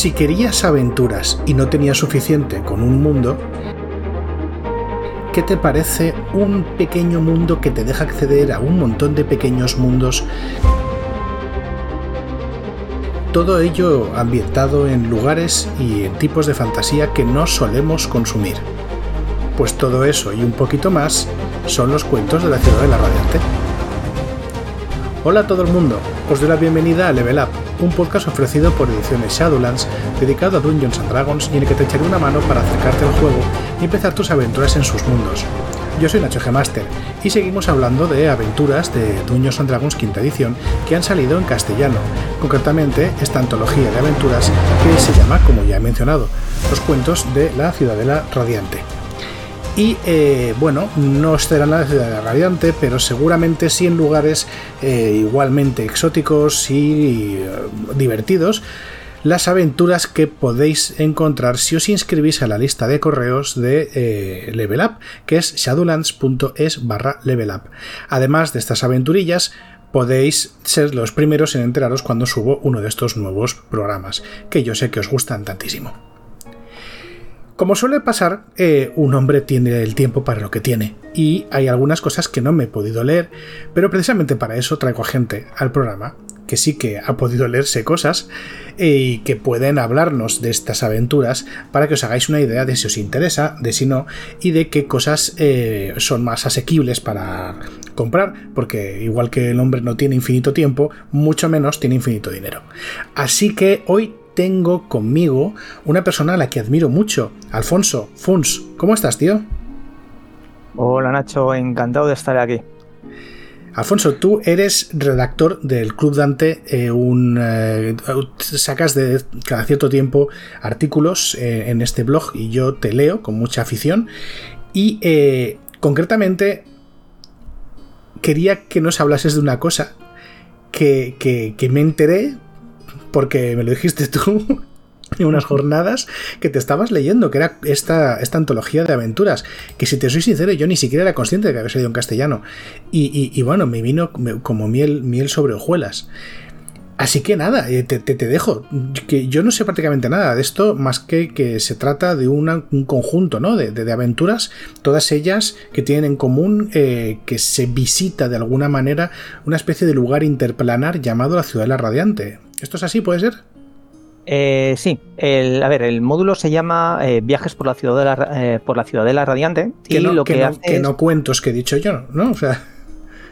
Si querías aventuras y no tenías suficiente con un mundo, ¿qué te parece un pequeño mundo que te deja acceder a un montón de pequeños mundos? Todo ello ambientado en lugares y en tipos de fantasía que no solemos consumir. Pues todo eso y un poquito más son los cuentos de la ciudad de la radiante. Hola a todo el mundo, os doy la bienvenida a Level Up, un podcast ofrecido por Ediciones Shadowlands dedicado a Dungeons and Dragons y en el que te echaré una mano para acercarte al juego y empezar tus aventuras en sus mundos. Yo soy Nacho G. Master y seguimos hablando de aventuras de Dungeons and Dragons quinta edición que han salido en castellano, concretamente esta antología de aventuras que se llama, como ya he mencionado, Los cuentos de la Ciudadela Radiante. Y eh, bueno, no estará en la ciudad radiante, pero seguramente sí en lugares eh, igualmente exóticos y eh, divertidos. Las aventuras que podéis encontrar si os inscribís a la lista de correos de Level Up, que es shadowlands.es barra level up. Además de estas aventurillas, podéis ser los primeros en enteraros cuando subo uno de estos nuevos programas, que yo sé que os gustan tantísimo. Como suele pasar, eh, un hombre tiene el tiempo para lo que tiene, y hay algunas cosas que no me he podido leer, pero precisamente para eso traigo a gente al programa que sí que ha podido leerse cosas eh, y que pueden hablarnos de estas aventuras para que os hagáis una idea de si os interesa, de si no, y de qué cosas eh, son más asequibles para comprar, porque igual que el hombre no tiene infinito tiempo, mucho menos tiene infinito dinero. Así que hoy tengo conmigo una persona a la que admiro mucho, Alfonso Funs. ¿Cómo estás, tío? Hola, Nacho, encantado de estar aquí. Alfonso, tú eres redactor del Club Dante, eh, un, eh, sacas de cada cierto tiempo artículos eh, en este blog y yo te leo con mucha afición. Y concretamente quería que nos hablases de una cosa que, que me enteré porque me lo dijiste tú en unas jornadas que te estabas leyendo, que era esta, esta antología de aventuras, que si te soy sincero, yo ni siquiera era consciente de que había salido en castellano. Y, bueno, me vino como miel, miel sobre hojuelas. Así que nada, eh, te, dejo. Que yo no sé prácticamente nada de esto, más que que se trata de un conjunto ¿no? de, aventuras, todas ellas que tienen en común eh, que se visita de alguna manera una especie de lugar interplanar llamado la Ciudad de la Radiante. ¿Esto es así, puede ser? Eh, sí, a ver, el módulo se llama eh, Viajes por la Ciudadela, eh, por la Ciudadela Radiante. Que y no, lo que, que, no, cuentos que he dicho yo, ¿no? O sea,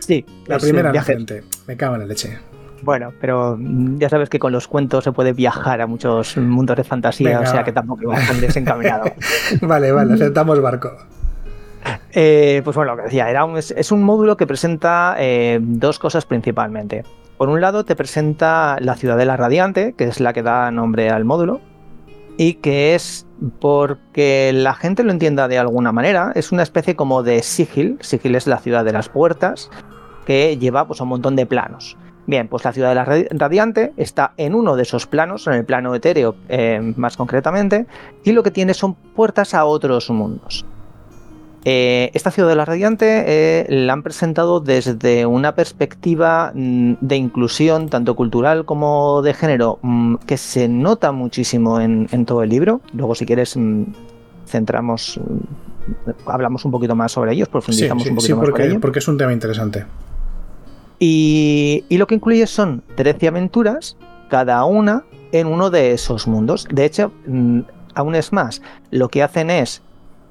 sí, la primera gente. Me cago en la leche. Bueno, pero ya sabes que con los cuentos se puede viajar a muchos mundos de fantasía, o sea que tampoco iba tan desencaminado. vale, vale, aceptamos barco. pues bueno, lo que decía, era es, es, un módulo que presenta dos cosas principalmente. Por un lado te presenta la Ciudadela Radiante, que es la que da nombre al módulo, y que es porque la gente lo entienda de alguna manera, es una especie como de Sigil, Sigil es la ciudad de las puertas, que lleva pues, un montón de planos. Bien, pues la ciudad de la radiante está en uno de esos planos, en el plano etéreo eh, más concretamente, y lo que tiene son puertas a otros mundos. Eh, esta ciudad de la Radiante eh, la han presentado desde una perspectiva mm, de inclusión, tanto cultural como de género, mm, que se nota muchísimo en, todo el libro. Luego, si quieres, mm, centramos, hablamos un poquito más sobre ellos, profundizamos un poquito más porque, porque es un tema interesante. Y, y lo que incluye son 13 aventuras, cada una en uno de esos mundos. De hecho, aún es más, lo que hacen es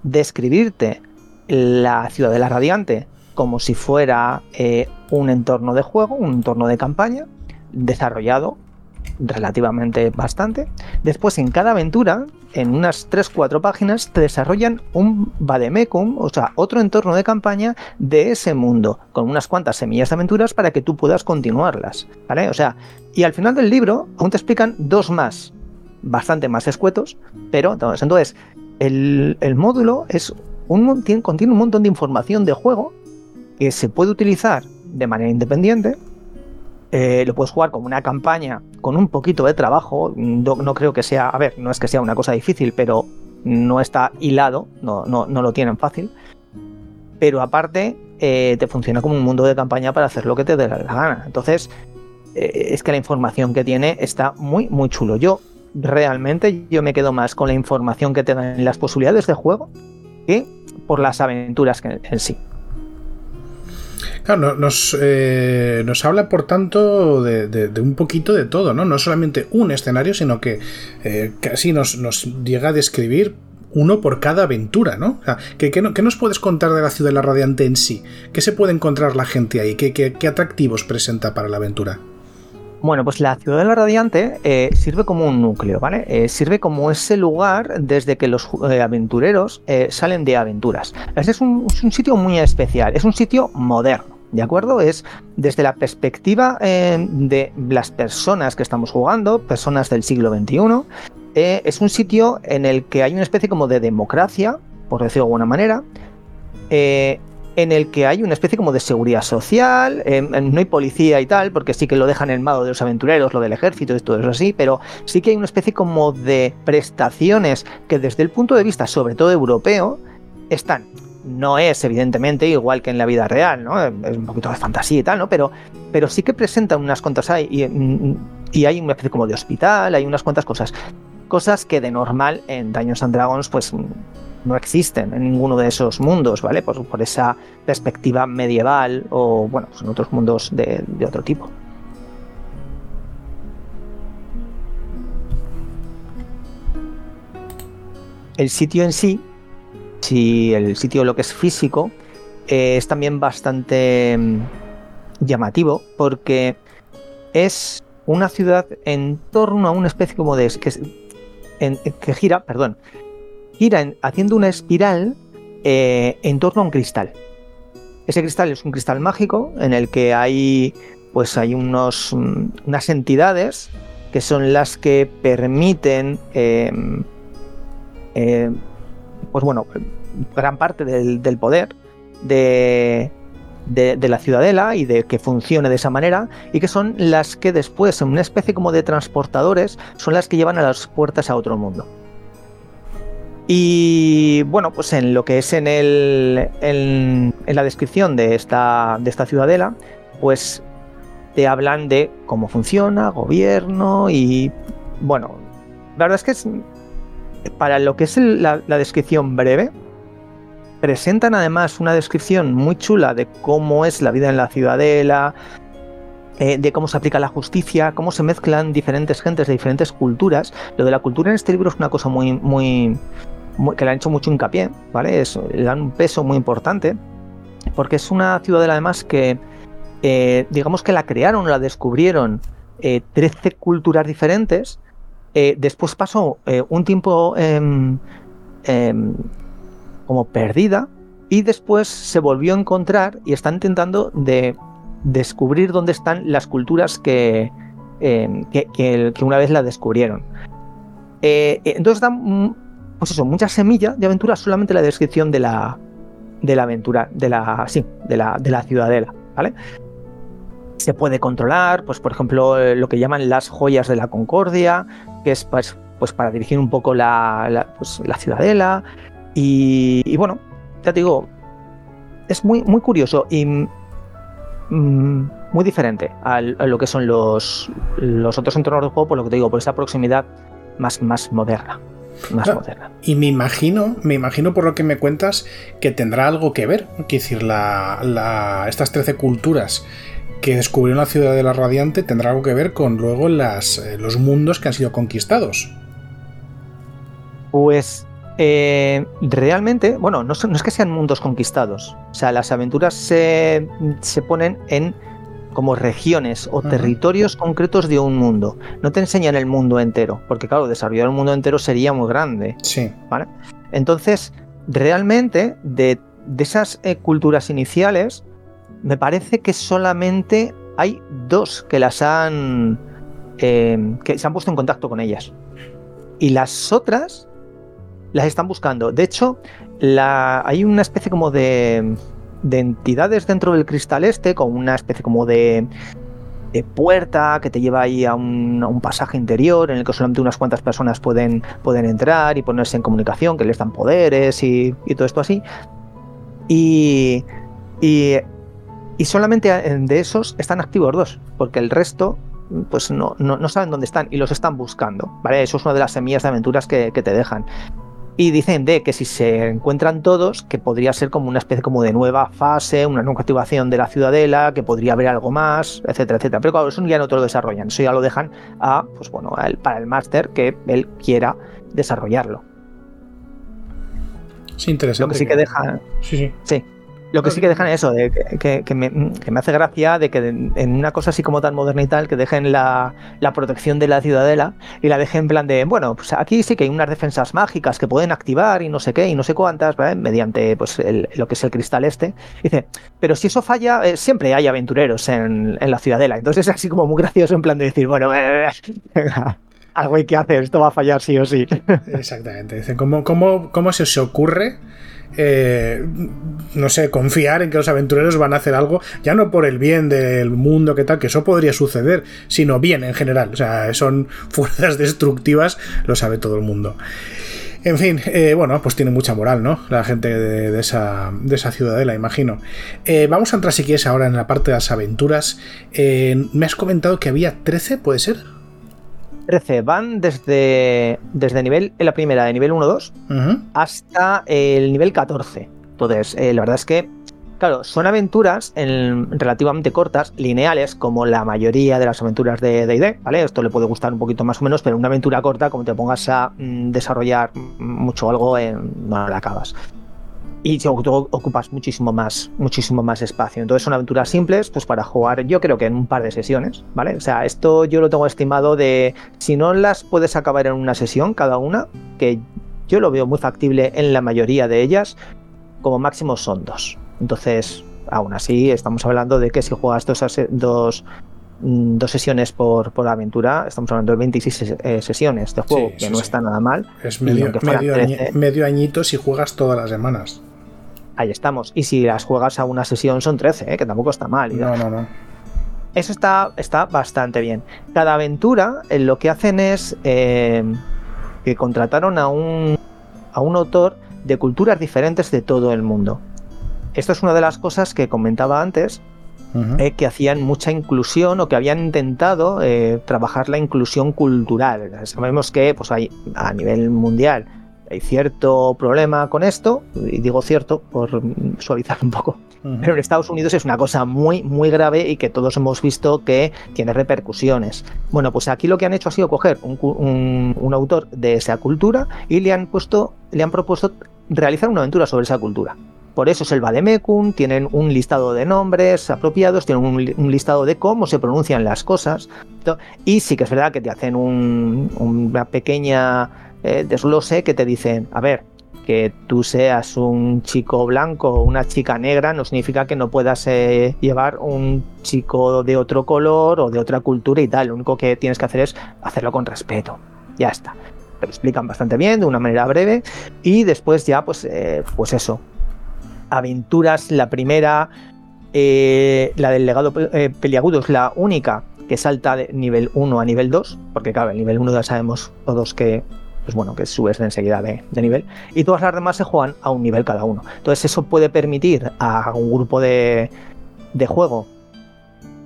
describirte la ciudad de la Radiante como si fuera eh, un entorno de juego, un entorno de campaña, desarrollado relativamente bastante. Después, en cada aventura, en unas 3-4 páginas, te desarrollan un vademecum, o sea, otro entorno de campaña de ese mundo, con unas cuantas semillas de aventuras para que tú puedas continuarlas. ¿Vale? O sea, y al final del libro aún te explican dos más, bastante más escuetos, pero entonces, el, el módulo es contiene un montón de información de juego que se puede utilizar de manera independiente. Eh, lo puedes jugar como una campaña con un poquito de trabajo. No, creo que sea, a ver, no es que sea una cosa difícil, pero no está hilado, no, no, no lo tienen fácil. Pero aparte, eh, te funciona como un mundo de campaña para hacer lo que te dé la gana. Entonces, eh, es que la información que tiene está muy, muy chulo. Yo realmente yo me quedo más con la información que te dan las posibilidades de juego que por las aventuras en sí. Claro, nos, eh, nos habla, por tanto, de, un poquito de todo, ¿no? No solamente un escenario, sino que eh, casi nos, llega a describir uno por cada aventura, ¿no? ¿qué, nos puedes contar de la ciudad de la Radiante en sí? ¿Qué se puede encontrar la gente ahí? ¿Qué, atractivos presenta para la aventura? Bueno, pues la ciudad de la Radiante eh, sirve como un núcleo, ¿vale? sirve como ese lugar desde que los aventureros salen de aventuras. Este es un, sitio muy especial, es un sitio moderno. ¿De acuerdo? Es desde la perspectiva eh, de las personas que estamos jugando, personas del siglo XXI, eh, es un sitio en el que hay una especie como de democracia, por decirlo de alguna manera, eh, en el que hay una especie como de seguridad social, no hay policía y tal, porque sí que lo dejan en manos de los aventureros, lo del ejército y todo eso así, pero sí que hay una especie como de prestaciones que desde el punto de vista sobre todo europeo están no es evidentemente igual que en la vida real, ¿no? Es un poquito de fantasía y tal, ¿no? Pero, pero sí que presenta unas cuantas hay y, hay una especie como de hospital, hay unas cuantas cosas. Cosas que de normal en Dungeons and Dragons pues no existen en ninguno de esos mundos, ¿vale? Por, por esa perspectiva medieval o, bueno, pues en otros mundos de, de otro tipo. El sitio en sí si el sitio lo que es físico eh, es también bastante mm, llamativo porque es una ciudad en torno a una especie como de que, que gira, perdón, gira haciendo una espiral eh, en torno a un cristal. Ese cristal es un cristal mágico en el que hay pues hay unos, mm, unas entidades que son las que permiten eh, pues bueno, gran parte del, poder de, de, la ciudadela y de que funcione de esa manera y que son las que después, en una especie como de transportadores, son las que llevan a las puertas a otro mundo. Y bueno, pues en lo que es en, el, en, la descripción de esta, de esta ciudadela, pues te hablan de cómo funciona, gobierno y bueno, la verdad es que es, para lo que es la, descripción breve, presentan además una descripción muy chula de cómo es la vida en la ciudadela, eh, de cómo se aplica la justicia, cómo se mezclan diferentes gentes de diferentes culturas. Lo de la cultura en este libro es una cosa muy, muy, que le han hecho mucho hincapié, ¿vale? le dan un peso muy importante, porque es una ciudadela además que, eh, digamos que la crearon, la descubrieron 13 eh, culturas diferentes eh, después pasó eh, un tiempo em, em, como perdida y después se volvió a encontrar y está intentando de descubrir dónde están las culturas que, em, que, una vez la descubrieron. Entonces dan pues eso, muchas semillas de aventura, solamente la descripción de la, de la aventura, de la, sí, de la, de la ciudadela, ¿vale? se puede controlar, pues por ejemplo, eh, lo que llaman las joyas de la concordia, que es pues, pues para dirigir un poco la, la, pues, ciudadela. Y, bueno, ya te digo, es muy, muy curioso y mm, muy diferente a, lo que son los, los otros entornos de juego, por lo que te digo, por esa proximidad más, más moderna. Más moderna. Y me imagino, me imagino por lo que me cuentas, que tendrá algo que ver. Quiero decir, la, estas 13 culturas que descubrió la ciudad de la Radiante tendrá algo que ver con luego las, eh, los mundos que han sido conquistados. Pues eh, realmente, bueno, no, es que sean mundos conquistados. O sea, las aventuras se, ponen en como regiones o territorios concretos de un mundo. No te enseñan el mundo entero, porque claro, desarrollar un mundo entero sería muy grande. Sí. ¿vale? Entonces, realmente, de, esas eh, culturas iniciales, me parece que solamente hay dos que las han. Em, que se han puesto en contacto con ellas. Y las otras las están buscando. De hecho, la, hay una especie como de, de entidades dentro del cristal este, con una especie como de, de puerta que te lleva ahí a un, pasaje interior en el que solamente unas cuantas personas pueden, pueden entrar y ponerse en comunicación, que les dan poderes y, y todo esto así. Y, y y solamente de esos están activos dos, porque el resto pues no, no, saben dónde están y los están buscando, ¿vale? Eso es una de las semillas de aventuras que, te dejan. Y dicen de que si se encuentran todos, que podría ser como una especie como de nueva fase, una nueva activación de la ciudadela, que podría haber algo más, etcétera, etcétera. Pero claro, eso ya no te lo desarrollan, eso ya lo dejan a, pues bueno, para el máster que él quiera desarrollarlo. Sí, interesante. Lo que sí que deja. Sí, sí. Sí. Lo que sí que dejan es eso, de que, me, hace gracia de que en una cosa así como tan moderna y tal, que dejen la, protección de la ciudadela y la dejen en plan de, bueno, pues aquí sí que hay unas defensas mágicas que pueden activar y no sé qué y no sé cuántas, mediante pues lo que es el cristal este. Dice, pero si eso falla, eh, siempre hay aventureros en, la ciudadela. Entonces es así como muy gracioso en plan de decir, bueno, eh, algo hay que hacer, esto va a fallar sí o sí. Exactamente. Dicen, ¿cómo, cómo, cómo se os ocurre? Eh, no sé, confiar en que los aventureros van a hacer algo, ya no por el bien del mundo, que tal, que eso podría suceder, sino bien en general. O sea, son fuerzas destructivas, lo sabe todo el mundo. En fin, eh, bueno, pues tiene mucha moral, ¿no? La gente de, esa, de esa, ciudadela, imagino. Eh, vamos a entrar, si quieres, ahora en la parte de las aventuras. me has comentado que había 13, ¿puede ser? 13 van desde, desde nivel, en la primera de nivel 1-2 hasta el nivel 14. Entonces, eh, la verdad es que, claro, son aventuras relativamente cortas, lineales, como la mayoría de las aventuras de DD, ¿vale? Esto le puede gustar un poquito más o menos, pero una aventura corta, como te pongas a mm, desarrollar mucho algo, no la acabas y tú ocupas muchísimo más, muchísimo más espacio. Entonces son aventuras simples, pues para jugar yo creo que en un par de sesiones, ¿vale? O sea, esto yo lo tengo estimado de, si no las puedes acabar en una sesión cada una, que yo lo veo muy factible en la mayoría de ellas, como máximo son dos. Entonces, aún así, estamos hablando de que si juegas dos, dos, mm, dos sesiones por, por aventura, estamos hablando de 26 eh, sesiones de juego, que no está nada mal. Es medio, medio añito si juegas todas las semanas ahí estamos. Y si las juegas a una sesión son 13, ¿eh? que tampoco está mal. No, no, no. Eso está, está bastante bien. Cada aventura eh, lo que hacen es eh, que contrataron a un, a un autor de culturas diferentes de todo el mundo. Esto es una de las cosas que comentaba antes, que hacían mucha inclusión o que habían intentado trabajar la inclusión cultural. Sabemos que pues, hay, a nivel mundial hay cierto problema con esto, y digo cierto por suavizar un poco, pero en Estados Unidos es una cosa muy, muy grave y que todos hemos visto que tiene repercusiones. Bueno, pues aquí lo que han hecho ha sido coger un, autor de esa cultura y le han puesto, le han propuesto realizar una aventura sobre esa cultura. Por eso es el Vademecum, tienen un listado de nombres apropiados, tienen un, listado de cómo se pronuncian las cosas. Y sí que es verdad que te hacen una pequeña eh, desglose que te dicen, a ver, que tú seas un chico blanco o una chica negra no significa que no puedas eh, llevar un chico de otro color o de otra cultura y tal. Lo único que tienes que hacer es hacerlo con respeto. Ya está. Te lo explican bastante bien, de una manera breve. Y después ya, pues, eh, pues eso. Aventuras, la primera, la del legado peliagudo es la única que salta de nivel 1 a nivel 2, porque claro, el nivel 1 ya sabemos todos que pues bueno, que subes enseguida de, nivel. Y todas las demás se juegan a un nivel cada uno. Entonces eso puede permitir a un grupo de, juego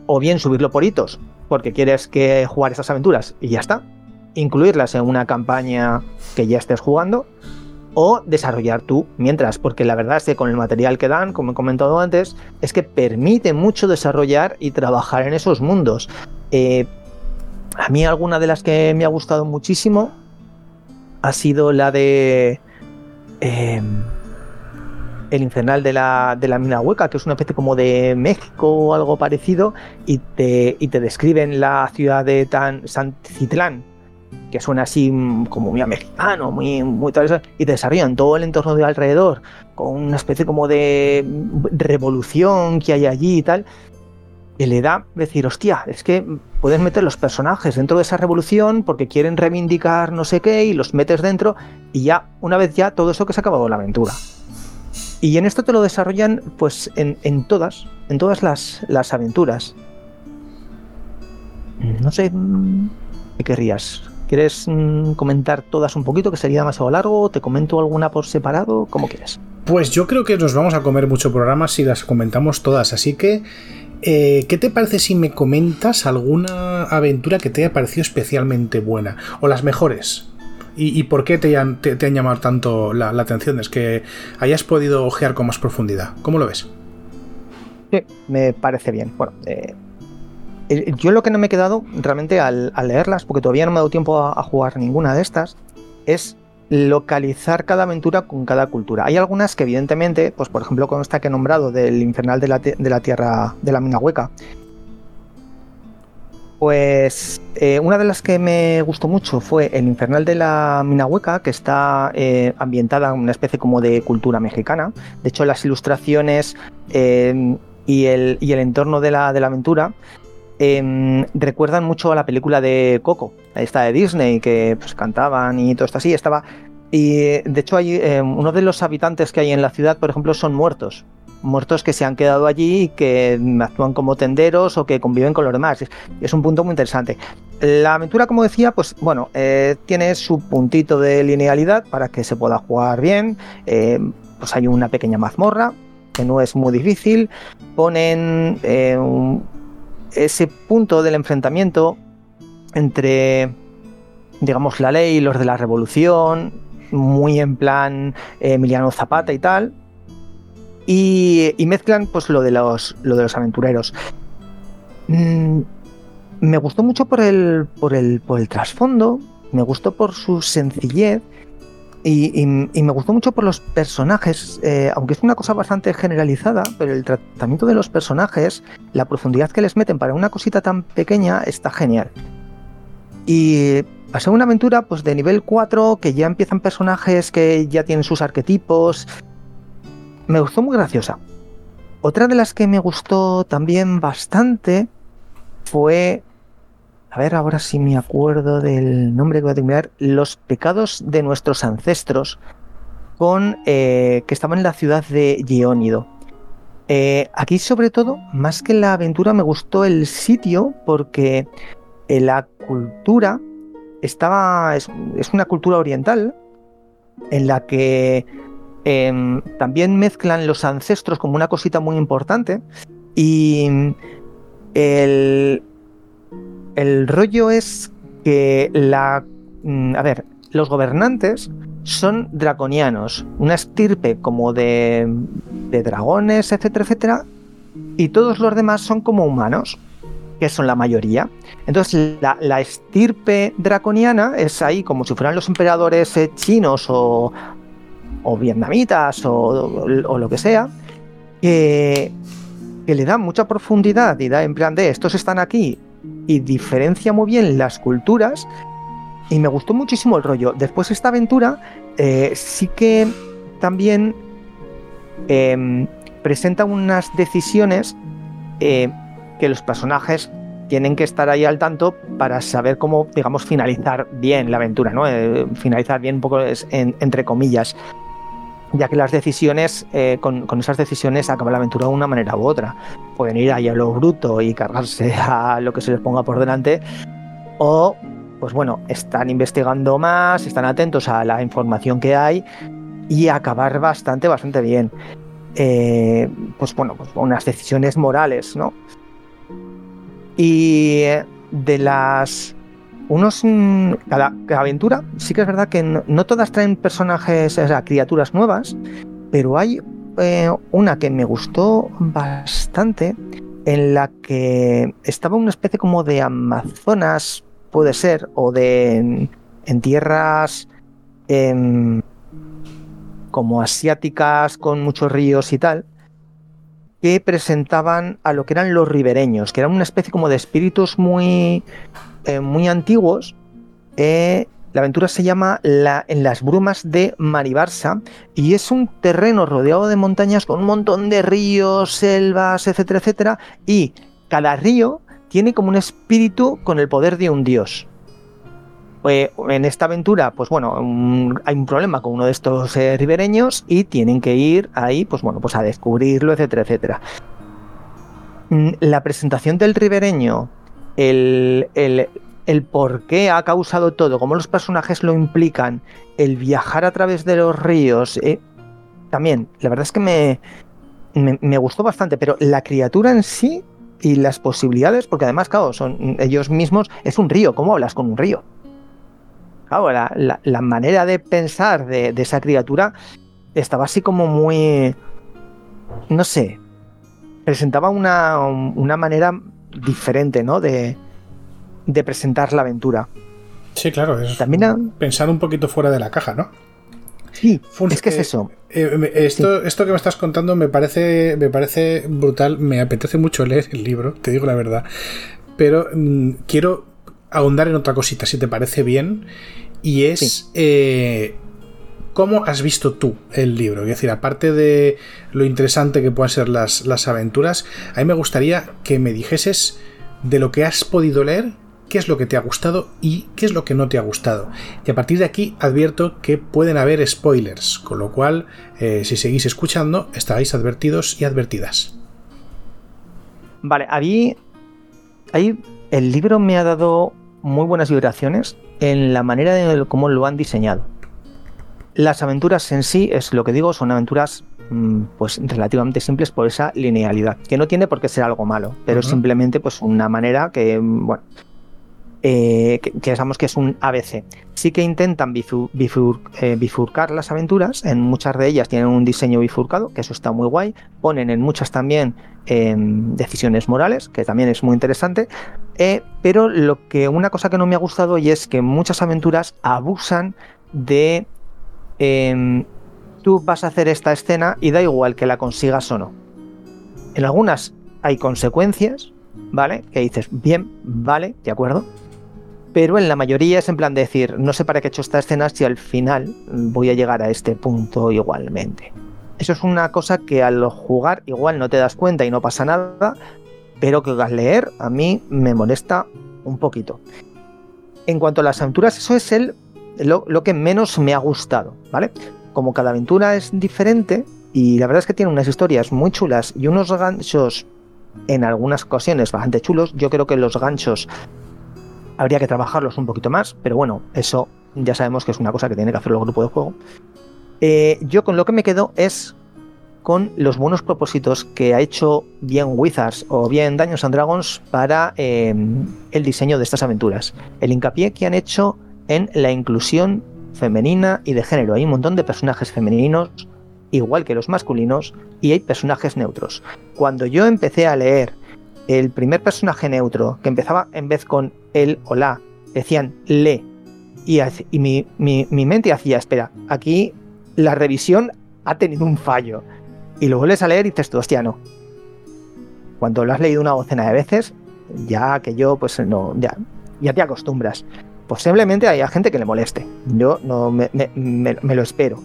o bien subirlo por hitos, porque quieres que jugar esas aventuras y ya está. Incluirlas en una campaña que ya estés jugando o desarrollar tú mientras, porque la verdad es que con el material que dan, como he comentado antes, es que permite mucho desarrollar y trabajar en esos mundos. Eh, a mí alguna de las que me ha gustado muchísimo ha sido la de em, el infernal de la, de la mina hueca, que es una especie como de México o algo parecido, y te, y te describen la ciudad de San Citlán, que suena así mm, como muy mexicano, muy, muy tal, y te desarrollan todo el entorno de alrededor, con una especie como de revolución que hay allí y tal, que le da decir, hostia, es que puedes meter los personajes dentro de esa revolución porque quieren reivindicar no sé qué y los metes dentro y ya, una vez ya, todo eso que se ha acabado la aventura. Y en esto te lo desarrollan pues en, todas, en todas las, las aventuras. No sé, mm, ¿qué querrías? ¿Quieres mm, comentar todas un poquito, que sería demasiado largo? ¿Te comento alguna por separado? ¿Cómo quieres? Pues yo creo que nos vamos a comer mucho programa si las comentamos todas, así que Eh, ¿Qué te parece si me comentas alguna aventura que te haya parecido especialmente buena? O las mejores. ¿Y, por qué te han, llamado tanto la, atención? Es que hayas podido ojear con más profundidad. ¿Cómo lo ves? Sí, me parece bien. Bueno, eh, yo lo que no me he quedado realmente al, leerlas, porque todavía no me he dado tiempo a, jugar ninguna de estas, es localizar cada aventura con cada cultura. Hay algunas que evidentemente, pues por ejemplo con esta que he nombrado del infernal de la, de la tierra de la mina hueca, pues eh, una de las que me gustó mucho fue el Infernal de la Mina Hueca, que está eh, ambientada en una especie como de cultura mexicana. De hecho, las ilustraciones eh, y, el, y, el, entorno de la, de la aventura em, recuerdan mucho a la película de Coco, esta de Disney, que pues, cantaban y todo esto así. Estaba. Y de hecho, hay, uno de los habitantes que hay en la ciudad, por ejemplo, son muertos muertos que se han quedado allí y que actúan como tenderos o que conviven con los demás. Es un punto muy interesante. La aventura, como decía, pues bueno, eh, tiene su puntito de linealidad para que se pueda jugar bien. Eh, pues hay una pequeña mazmorra que no es muy difícil. Ponen eh, ese punto del enfrentamiento entre, digamos, la ley y los de la revolución, muy en plan Emiliano Zapata y tal, y, mezclan pues lo de los, lo de los aventureros. Mm, me gustó mucho por el, por el, por el trasfondo, me gustó por su sencillez y, me gustó mucho por los personajes, eh, aunque es una cosa bastante generalizada, pero el tratamiento de los personajes, la profundidad que les meten para una cosita tan pequeña está genial. Y pasé una aventura pues de nivel 4 que ya empiezan personajes que ya tienen sus arquetipos, me gustó muy graciosa. Otra de las que me gustó también bastante fue, a ver ahora si me acuerdo del nombre que voy a terminar, Los pecados de nuestros ancestros, con eh, que estaba en la ciudad de Geónido. Eh, aquí sobre todo, más que la aventura, me gustó el sitio porque eh, la cultura estaba, es una cultura oriental en la que Em, también mezclan los ancestros como una cosita muy importante. Y el, el rollo es que la. Mm, a ver, los gobernantes son draconianos, una estirpe como de, de dragones, etcétera, etcétera, y todos los demás son como humanos, que son la mayoría. Entonces, la, la, estirpe draconiana es ahí como si fueran los emperadores eh, chinos o, o vietnamitas o, lo que sea, que, le da mucha profundidad y da en plan de estos están aquí y diferencia muy bien las culturas y me gustó muchísimo el rollo. Después esta aventura eh, sí que también em, presenta unas decisiones eh, que los personajes tienen que estar ahí al tanto para saber cómo, digamos, finalizar bien la aventura, ¿no? Eh, finalizar bien un poco entre comillas ya que las decisiones, eh, con, esas decisiones acaba la aventura de una manera u otra. Pueden ir ahí a lo bruto y cargarse a lo que se les ponga por delante, o, pues bueno, están investigando más, están atentos a la información que hay y acabar bastante, bastante bien. Eh, pues bueno, pues unas decisiones morales, ¿no? Y de las unos mm, cada, aventura sí que es verdad que no, todas traen personajes, o sea, criaturas nuevas, pero hay eh, una que me gustó bastante en la que estaba una especie como de Amazonas, puede ser, o de en, tierras em, como asiáticas con muchos ríos y tal, que presentaban a lo que eran los ribereños, que eran una especie como de espíritus muy eh, muy antiguos. Eh, la aventura se llama la, En las brumas de Maribarsa y es un terreno rodeado de montañas con un montón de ríos, selvas, etcétera, etcétera. Y cada río tiene como un espíritu con el poder de un dios. Eh, en esta aventura, pues bueno, hay un problema con uno de estos ribereños y tienen que ir ahí, pues bueno, pues a descubrirlo, etcétera, etcétera. Mm, la presentación del ribereño el, el, por qué ha causado todo, cómo los personajes lo implican, el viajar a través de los ríos, eh, también, la verdad es que me, me, gustó bastante, pero la criatura en sí y las posibilidades, porque además, claro, son ellos mismos, es un río, ¿cómo hablas con un río? Claro, la, manera de pensar de, esa criatura estaba así como muy, no sé, presentaba una, una manera diferente, ¿no? De, de presentar la aventura. Sí, claro, es También pensar un poquito fuera de la caja, ¿no? Sí, es que es eso. Eh, esto, esto que me estás contando me parece, me parece brutal, me apetece mucho leer el libro, te digo la verdad, pero mm, quiero ahondar en otra cosita, si te parece bien, y es eh, cómo has visto tú el libro. Es decir, aparte de lo interesante que puedan ser las, las aventuras, a mí me gustaría que me dijeses de lo que has podido leer qué es lo que te ha gustado y qué es lo que no te ha gustado. Y a partir de aquí advierto que pueden haber spoilers, con lo cual, eh, si seguís escuchando, estaréis advertidos y advertidas. Vale, ahí, ahí el libro me ha dado muy buenas vibraciones en la manera de cómo lo han diseñado. Las aventuras en sí, es lo que digo, son aventuras mm, pues relativamente simples por esa linealidad, que no tiene por qué ser algo malo, pero simplemente pues una manera que, bueno, eh, que, pensamos que es un ABC. Sí que intentan eh, bifurcar las aventuras, en muchas de ellas tienen un diseño bifurcado, que eso está muy guay, ponen en muchas también em, decisiones morales, que también es muy interesante, eh, pero lo que una cosa que no me ha gustado y es que muchas aventuras abusan de em, tú vas a hacer esta escena y da igual que la consigas o no. En algunas hay consecuencias, ¿vale? Que dices, bien, vale, de acuerdo, pero en la mayoría es en plan de decir, no sé para qué he hecho esta escena si al final voy a llegar a este punto igualmente. Eso es una cosa que al jugar igual no te das cuenta y no pasa nada, pero que al leer a mí me molesta un poquito. En cuanto a las aventuras, eso es el, lo, que menos me ha gustado, ¿vale? Como cada aventura es diferente y la verdad es que tiene unas historias muy chulas y unos ganchos en algunas ocasiones bastante chulos, yo creo que los ganchos Habría que trabajarlos un poquito más, pero bueno, eso ya sabemos que es una cosa que tiene que hacer el grupo de juego. Eh, yo con lo que me quedo es con los buenos propósitos que ha hecho bien Wizards o bien Daños and Dragons para eh, el diseño de estas aventuras. El hincapié que han hecho en la inclusión femenina y de género. Hay un montón de personajes femeninos, igual que los masculinos, y hay personajes neutros. Cuando yo empecé a leer el primer personaje neutro que empezaba en vez con el o la, decían le. Y, y mi, mi, mente hacía, espera, aquí la revisión ha tenido un fallo. Y lo vuelves a leer y dices tú, hostia, no. Cuando lo has leído una docena de veces, ya que yo, pues no, ya, ya te acostumbras. Posiblemente haya gente que le moleste. Yo no me, me lo espero.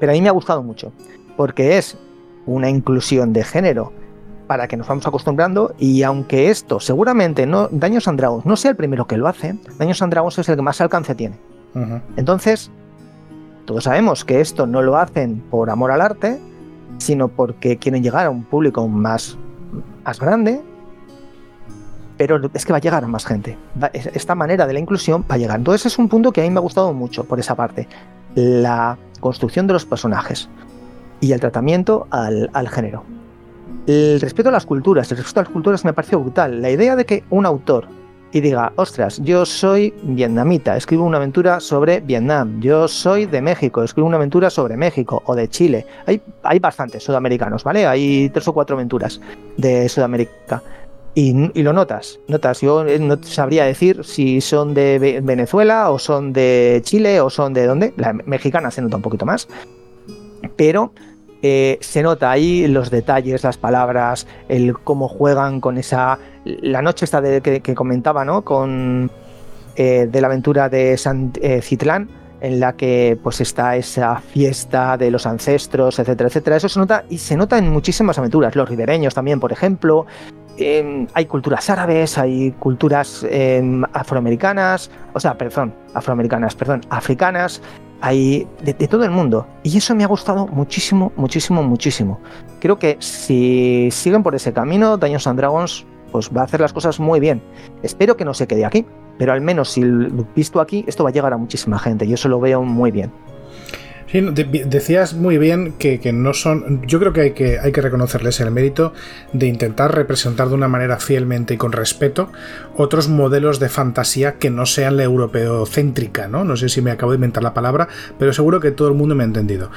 Pero a mí me ha gustado mucho. Porque es una inclusión de género para que nos vamos acostumbrando y aunque esto seguramente no Daños and Dragons no sea el primero que lo hace, Daños and Dragons es el que más alcance tiene. Entonces, todos sabemos que esto no lo hacen por amor al arte, sino porque quieren llegar a un público más, más grande, pero es que va a llegar a más gente. Esta manera de la inclusión va a llegar. Entonces es un punto que a mí me ha gustado mucho por esa parte. La construcción de los personajes y el tratamiento al, género. El respeto a las culturas, el respeto a las culturas me pareció brutal. La idea de que un autor y diga, ostras, yo soy vietnamita, escribo una aventura sobre Vietnam, yo soy de México, escribo una aventura sobre México o de Chile. Hay, hay bastantes sudamericanos, ¿vale? Hay tres o cuatro aventuras de Sudamérica. Y, lo notas, notas. Yo eh, no sabría decir si son de Venezuela o son de Chile o son de dónde. La mexicana se nota un poquito más. Pero eh, se nota ahí los detalles, las palabras, el cómo juegan con esa. La noche esta de, que, comentaba, ¿no? Con. Eh, de la aventura de San Citlán, en la que pues está esa fiesta de los ancestros, etcétera, etcétera. Eso se nota y se nota en muchísimas aventuras. Los ribereños también, por ejemplo. Em, hay culturas árabes, hay culturas em, afroamericanas, o sea, perdón, afroamericanas, perdón, africanas, hay de, todo el mundo. Y eso me ha gustado muchísimo, muchísimo, muchísimo. Creo que si siguen por ese camino, Daños and Dragons pues va a hacer las cosas muy bien. Espero que no se quede aquí, pero al menos si visto aquí, esto va a llegar a muchísima gente y eso lo veo muy bien. Decías muy bien que, no son. Yo creo que hay, que reconocerles el mérito de intentar representar de una manera fielmente y con respeto otros modelos de fantasía que no sean la europeocéntrica, ¿no? No sé si me acabo de inventar la palabra, pero seguro que todo el mundo me ha entendido.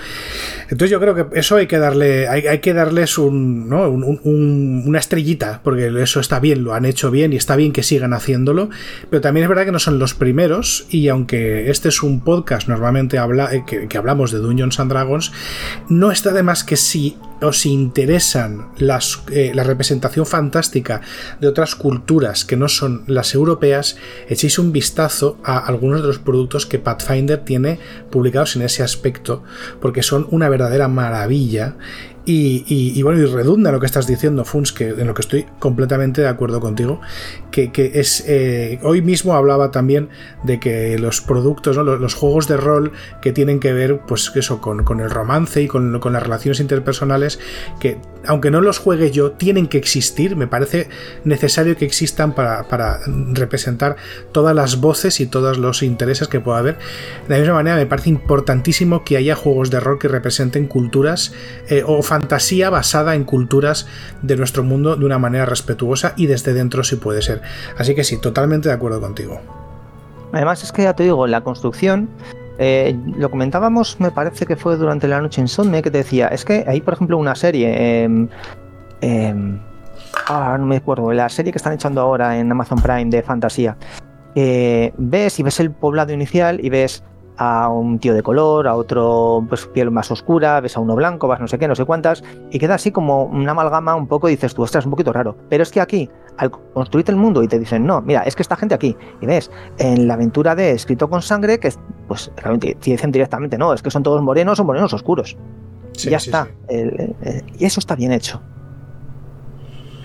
Entonces yo creo que eso hay que darle. Hay, que darles un, una estrellita, porque eso está bien, lo han hecho bien y está bien que sigan haciéndolo. Pero también es verdad que no son los primeros, y aunque este es un podcast normalmente eh, que hablamos de Dungeons and Dragons, no está de más que si os interesan las, eh, la representación fantástica de otras culturas que no son las europeas, echéis un vistazo a algunos de los productos que Pathfinder tiene publicados en ese aspecto, porque son una verdadera maravilla y, bueno, y redunda lo que estás diciendo, Funs, que en lo que estoy completamente de acuerdo contigo, que, es eh, hoy mismo hablaba también de que los productos, los, juegos de rol que tienen que ver, pues eso, con, con el romance y con, con, las relaciones interpersonales, que aunque no los juegue yo, tienen que existir, me parece necesario que existan para, para representar todas las voces y todos los intereses que pueda haber. De la misma manera, me parece importantísimo que haya juegos de rol que representen culturas eh, o fantasía basada en culturas de nuestro mundo de una manera respetuosa y desde dentro si puede ser. Así que sí, totalmente de acuerdo contigo. Además es que ya te digo, la construcción eh, lo comentábamos, me parece que fue durante la noche en Sonme, que te decía, es que hay, por ejemplo, una serie, em, em, ah, no me acuerdo, la serie que están echando ahora en Amazon Prime de fantasía. ves y ves el poblado inicial y ves a un tío de color, a otro pues, piel más oscura, ves a uno blanco, vas no sé qué, no sé cuántas, y queda así como una amalgama un poco y dices tú, ostras, un poquito raro. Pero es que aquí, al construirte el mundo y te dicen, no, mira, es que esta gente aquí, y ves, en la aventura de Escrito con Sangre, que pues realmente te dicen directamente, no, es que son todos morenos o morenos oscuros. ya está. y eso está bien hecho.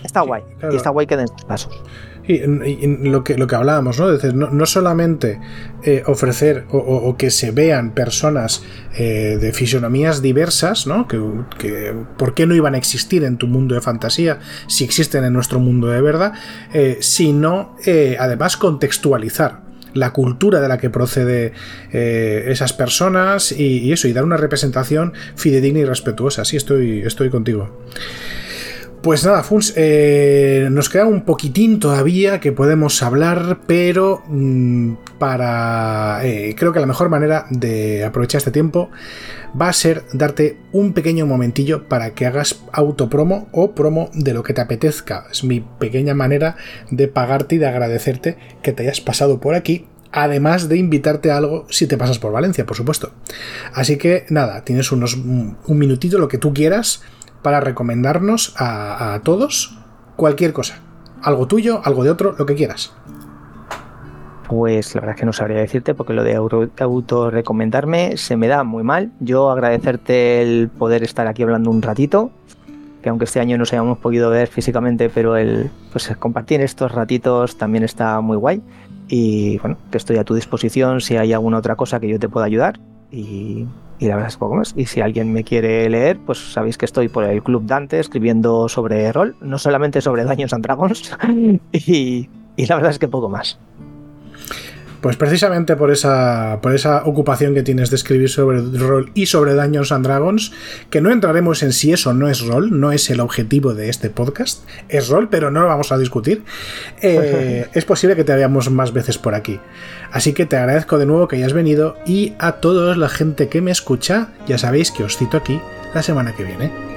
Está guay. Y está guay que den pasos. Y, lo, que, lo que hablábamos, ¿no? no, solamente eh, ofrecer o, que se vean personas eh, de fisonomías diversas, ¿no? Que, ¿Por qué no iban a existir en tu mundo de fantasía si existen en nuestro mundo de verdad? Eh, sino además contextualizar la cultura de la que procede esas personas y, y, eso, y dar una representación fidedigna y respetuosa. Sí, estoy, estoy contigo. Pues nada, Funs, eh, nos queda un poquitín todavía que podemos hablar, pero mm, para... Eh, creo que la mejor manera de aprovechar este tiempo va a ser darte un pequeño momentillo para que hagas autopromo o promo de lo que te apetezca. Es mi pequeña manera de pagarte y de agradecerte que te hayas pasado por aquí además de invitarte a algo si te pasas por Valencia, por supuesto. Así que nada, tienes unos un minutito, lo que tú quieras, para recomendarnos a, todos cualquier cosa. Algo tuyo, algo de otro, lo que quieras. Pues la verdad es que no sabría decirte porque lo de autorrecomendarme se me da muy mal. Yo agradecerte el poder estar aquí hablando un ratito, que aunque este año no se hayamos podido ver físicamente, pero el pues compartir estos ratitos también está muy guay. Y bueno, que estoy a tu disposición si hay alguna otra cosa que yo te pueda ayudar. Y la verdad es poco más. Y si alguien me quiere leer, pues sabéis que estoy por el Club Dante escribiendo sobre rol, no solamente sobre Daños and Dragons, y, y la verdad es que poco más. Pues precisamente por esa, por esa ocupación que tienes de escribir sobre rol y sobre Dungeons and Dragons, que no entraremos en si eso no es rol, no es el objetivo de este podcast, es rol, pero no lo vamos a discutir, eh, es posible que te veamos más veces por aquí. Así que te agradezco de nuevo que hayas venido y a toda la gente que me escucha, ya sabéis que os cito aquí la semana que viene.